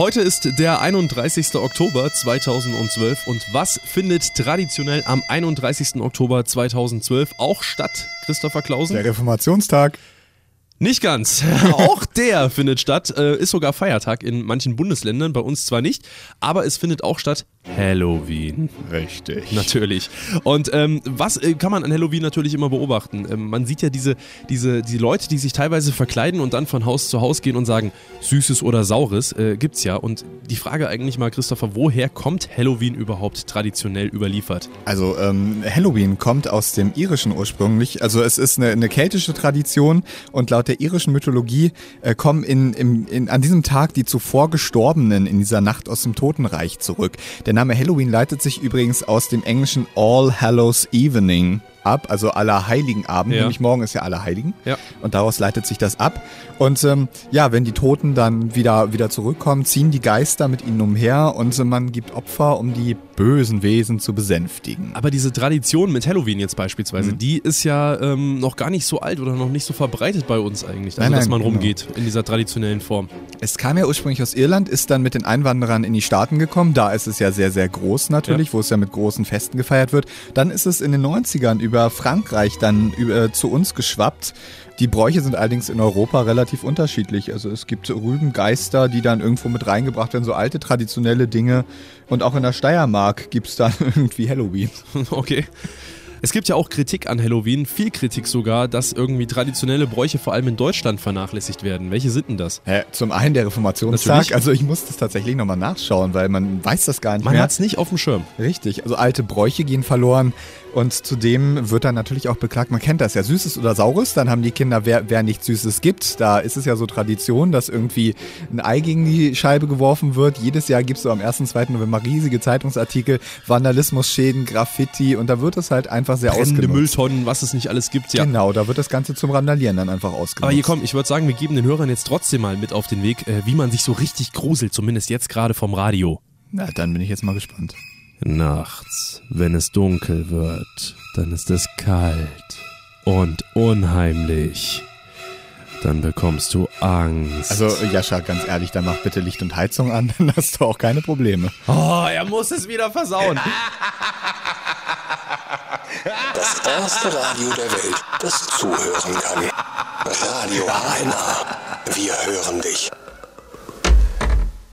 Heute ist der 31. Oktober 2012 und was findet traditionell am 31. Oktober 2012 auch statt, Christopher Klausen? Der Reformationstag. Nicht ganz. Auch der findet statt, äh, ist sogar Feiertag in manchen Bundesländern, bei uns zwar nicht, aber es findet auch statt Halloween. Richtig. Natürlich. Und ähm, was äh, kann man an Halloween natürlich immer beobachten? Ähm, man sieht ja diese, diese die Leute, die sich teilweise verkleiden und dann von Haus zu Haus gehen und sagen, Süßes oder Saures, äh, gibt's ja. Und die Frage eigentlich mal, Christopher, woher kommt Halloween überhaupt traditionell überliefert? Also ähm, Halloween kommt aus dem irischen ursprünglich. Also es ist eine, eine keltische Tradition und laut der irischen Mythologie äh, kommen in, in, in, an diesem Tag die zuvor Gestorbenen in dieser Nacht aus dem Totenreich zurück. Der Name Halloween leitet sich übrigens aus dem englischen All Hallows Evening ab, also Allerheiligenabend, Ja. nämlich morgen ist ja Allerheiligen. Ja. Und daraus leitet sich das ab. Und ähm, ja, wenn die Toten dann wieder, wieder zurückkommen, ziehen die Geister mit ihnen umher und äh, man gibt Opfer, um die bösen Wesen zu besänftigen. Aber diese Tradition mit Halloween jetzt Mhm. beispielsweise, die ist ja ähm, noch gar nicht so alt oder noch nicht so verbreitet bei uns eigentlich, also Nein, dass nein, man genau. rumgeht in dieser traditionellen Form. Es kam ja ursprünglich aus Irland, ist dann mit den Einwanderern in die Staaten gekommen. Da ist es ja sehr, sehr groß natürlich, wo es ja mit großen Festen gefeiert wird. Dann ist es in den 90ern über Frankreich dann über, zu uns geschwappt. Die Bräuche sind allerdings in Europa relativ unterschiedlich. Also es gibt Rübengeister, die dann irgendwo mit reingebracht werden, so alte traditionelle Dinge. Und auch in der Steiermark gibt es dann irgendwie Halloween. Okay. Es gibt ja auch Kritik an Halloween, viel Kritik sogar, dass irgendwie traditionelle Bräuche vor allem in Deutschland vernachlässigt werden. Welche sind denn das? Hä, zum einen der Reformationstag. Natürlich. Also ich muss das tatsächlich nochmal nachschauen, weil man weiß das gar nicht Man mehr. hat es nicht auf dem Schirm. Richtig, also alte Bräuche gehen verloren und zudem wird dann natürlich auch beklagt, man kennt das ja, Süßes oder Saures, dann haben die Kinder, wer, wer nichts Süßes gibt, da ist es ja so Tradition, dass irgendwie ein Ei gegen die Scheibe geworfen wird. Jedes Jahr gibt es so am 1. 2. November riesige Zeitungsartikel, Vandalismusschäden, Graffiti und da wird es halt einfach sehr Brennende ausgenutzt. Mülltonnen, was es nicht alles gibt. Ja. Genau, da wird das Ganze zum Randalieren dann einfach ausgenutzt. Aber hier komm, ich würde sagen, wir geben den Hörern jetzt trotzdem mal mit auf den Weg, äh, wie man sich so richtig gruselt, zumindest jetzt gerade vom Radio. Na, dann bin ich jetzt mal gespannt. Nachts, wenn es dunkel wird, dann ist es kalt und unheimlich. Dann bekommst du Angst. Also Jascha, ganz ehrlich, dann mach bitte Licht und Heizung an, dann hast du auch keine Probleme. oh, er muss es wieder versauen. Das erste Radio der Welt, das zuhören kann. Radio HNA. Wir hören dich.